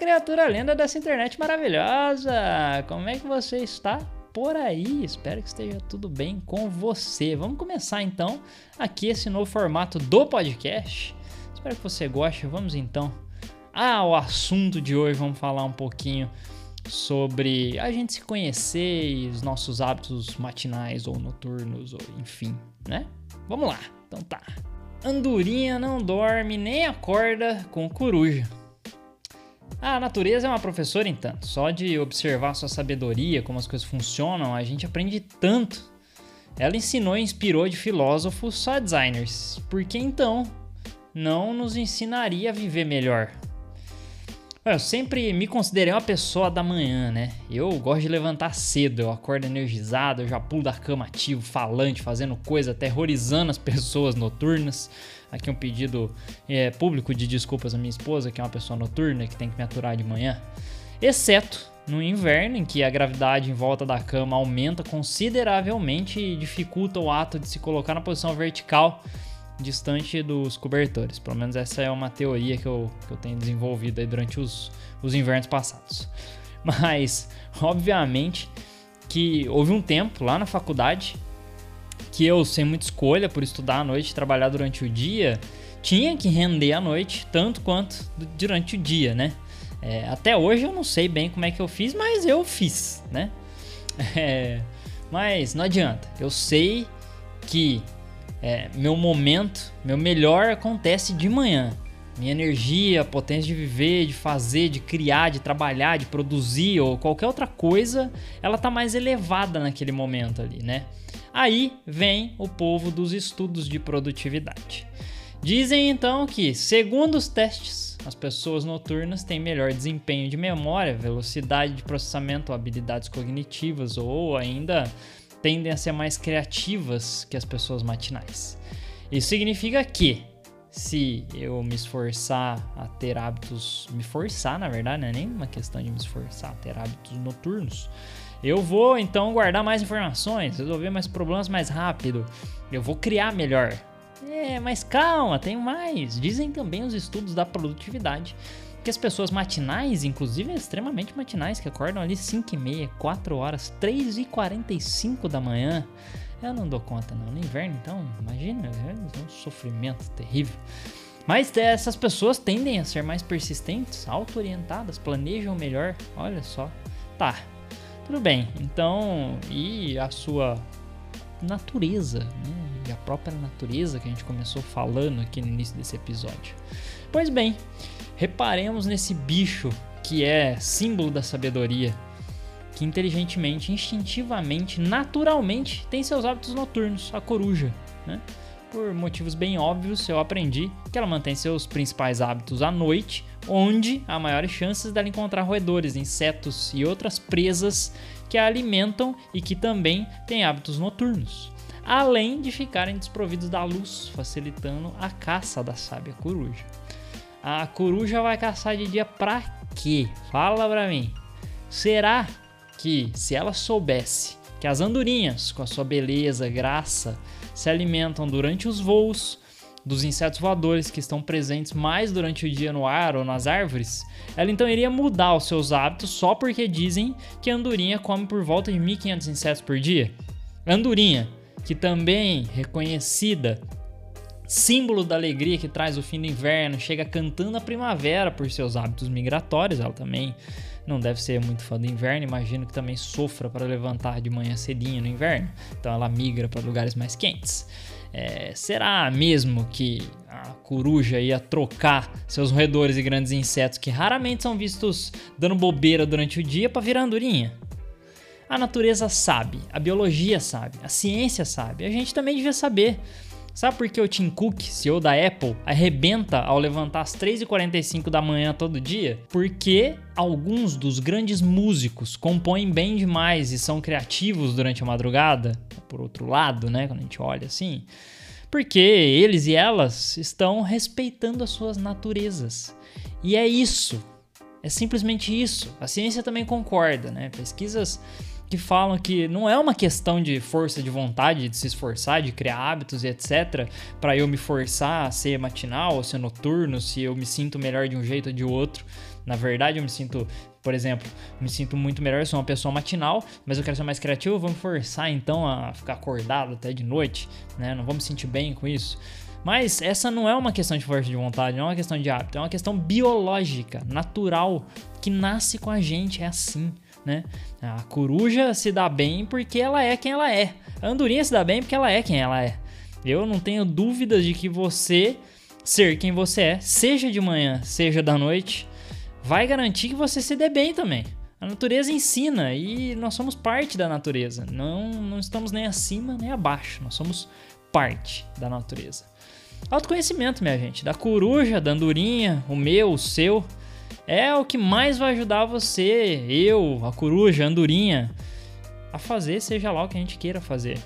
criatura linda dessa internet maravilhosa! Como é que você está por aí? Espero que esteja tudo bem com você. Vamos começar então aqui esse novo formato do podcast. Espero que você goste. Vamos então ao assunto de hoje. Vamos falar um pouquinho sobre a gente se conhecer e os nossos hábitos matinais ou noturnos, ou enfim, né? Vamos lá, então tá. Andorinha não dorme nem acorda com coruja. A natureza é uma professora, então. Só de observar sua sabedoria, como as coisas funcionam, a gente aprende tanto. Ela ensinou e inspirou de filósofos só designers. Por que então não nos ensinaria a viver melhor? Eu sempre me considerei uma pessoa da manhã, né? Eu gosto de levantar cedo, eu acordo energizado, eu já pulo da cama ativo, falante, fazendo coisa, aterrorizando as pessoas noturnas. Aqui um pedido é, público de desculpas à minha esposa, que é uma pessoa noturna, que tem que me aturar de manhã. Exceto no inverno, em que a gravidade em volta da cama aumenta consideravelmente e dificulta o ato de se colocar na posição vertical distante dos cobertores. Pelo menos essa é uma teoria que eu, que eu tenho desenvolvido durante os, os invernos passados. Mas, obviamente, que houve um tempo lá na faculdade que eu, sem muita escolha por estudar à noite e trabalhar durante o dia, tinha que render à noite tanto quanto durante o dia, né? É, até hoje eu não sei bem como é que eu fiz, mas eu fiz, né? É, mas não adianta. Eu sei que é, meu momento, meu melhor acontece de manhã. Minha energia, potência de viver, de fazer, de criar, de trabalhar, de produzir ou qualquer outra coisa, ela tá mais elevada naquele momento ali, né? Aí vem o povo dos estudos de produtividade. Dizem então que, segundo os testes, as pessoas noturnas têm melhor desempenho de memória, velocidade de processamento, habilidades cognitivas ou ainda tendem a ser mais criativas que as pessoas matinais. Isso significa que se eu me esforçar a ter hábitos, me forçar na verdade, não é nem uma questão de me esforçar a ter hábitos noturnos, eu vou então guardar mais informações, resolver mais problemas mais rápido, eu vou criar melhor. É, mas calma, tem mais. Dizem também os estudos da produtividade que as pessoas matinais, inclusive extremamente matinais, que acordam ali 5 e meia, 4 horas, 3 e 45 da manhã, eu não dou conta não. No inverno, então, imagina, é um sofrimento terrível. Mas essas pessoas tendem a ser mais persistentes, auto-orientadas, planejam melhor. Olha só. Tá, tudo bem. Então, e a sua natureza, né? E a própria natureza que a gente começou falando aqui no início desse episódio. Pois bem, Reparemos nesse bicho que é símbolo da sabedoria, que inteligentemente, instintivamente, naturalmente tem seus hábitos noturnos, a coruja. Né? Por motivos bem óbvios, eu aprendi que ela mantém seus principais hábitos à noite, onde há maiores chances dela encontrar roedores, insetos e outras presas que a alimentam e que também têm hábitos noturnos, além de ficarem desprovidos da luz, facilitando a caça da sábia coruja. A coruja vai caçar de dia pra quê? Fala pra mim. Será que se ela soubesse que as andorinhas, com a sua beleza, graça, se alimentam durante os voos dos insetos voadores que estão presentes mais durante o dia no ar ou nas árvores, ela então iria mudar os seus hábitos só porque dizem que a andorinha come por volta de 1500 insetos por dia? Andorinha, que também reconhecida símbolo da alegria que traz o fim do inverno, chega cantando a primavera por seus hábitos migratórios. Ela também não deve ser muito fã do inverno, imagino que também sofra para levantar de manhã cedinho no inverno. Então ela migra para lugares mais quentes. É, será mesmo que a coruja ia trocar seus roedores e grandes insetos que raramente são vistos dando bobeira durante o dia para virar andorinha? A natureza sabe, a biologia sabe, a ciência sabe, a gente também devia saber. Sabe por que o Tim Cook, CEO da Apple, arrebenta ao levantar às 3h45 da manhã todo dia? Porque alguns dos grandes músicos compõem bem demais e são criativos durante a madrugada. Por outro lado, né, quando a gente olha assim, porque eles e elas estão respeitando as suas naturezas. E é isso. É simplesmente isso. A ciência também concorda, né? Pesquisas que falam que não é uma questão de força de vontade, de se esforçar, de criar hábitos e etc, para eu me forçar a ser matinal ou ser noturno, se eu me sinto melhor de um jeito ou de outro Na verdade, eu me sinto, por exemplo, me sinto muito melhor, sou uma pessoa matinal, mas eu quero ser mais criativo, vou me forçar então a ficar acordado até de noite, né? Não vou me sentir bem com isso. Mas essa não é uma questão de força de vontade, não é uma questão de hábito, é uma questão biológica, natural, que nasce com a gente, é assim, né? A coruja se dá bem porque ela é quem ela é. A andorinha se dá bem porque ela é quem ela é. Eu não tenho dúvidas de que você ser quem você é, seja de manhã, seja da noite, vai garantir que você se dê bem também. A natureza ensina e nós somos parte da natureza. Não, não estamos nem acima nem abaixo. Nós somos parte da natureza. Autoconhecimento, minha gente, da coruja, da andorinha, o meu, o seu, é o que mais vai ajudar você, eu, a coruja, a andorinha, a fazer seja lá o que a gente queira fazer.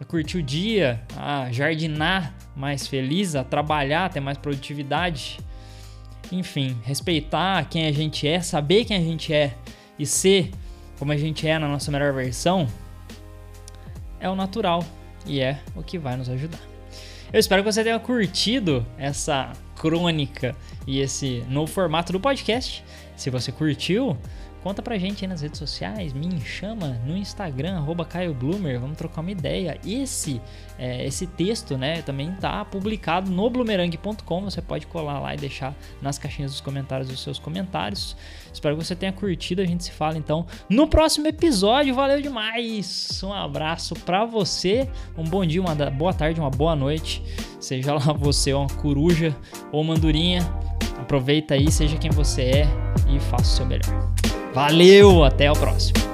A curtir o dia, a jardinar mais feliz, a trabalhar, ter mais produtividade. Enfim, respeitar quem a gente é, saber quem a gente é e ser como a gente é na nossa melhor versão é o natural e é o que vai nos ajudar. Eu espero que você tenha curtido essa crônica e esse novo formato do podcast. Se você curtiu, Conta pra gente aí nas redes sociais, me chama no Instagram, arroba Caio Bloomer, vamos trocar uma ideia. Esse, é, esse texto, né, também tá publicado no bloomerang.com, você pode colar lá e deixar nas caixinhas dos comentários os seus comentários. Espero que você tenha curtido, a gente se fala então no próximo episódio, valeu demais! Um abraço pra você, um bom dia, uma boa tarde, uma boa noite, seja lá você uma coruja ou uma andorinha, aproveita aí, seja quem você é e faça o seu melhor. Valeu, até o próximo.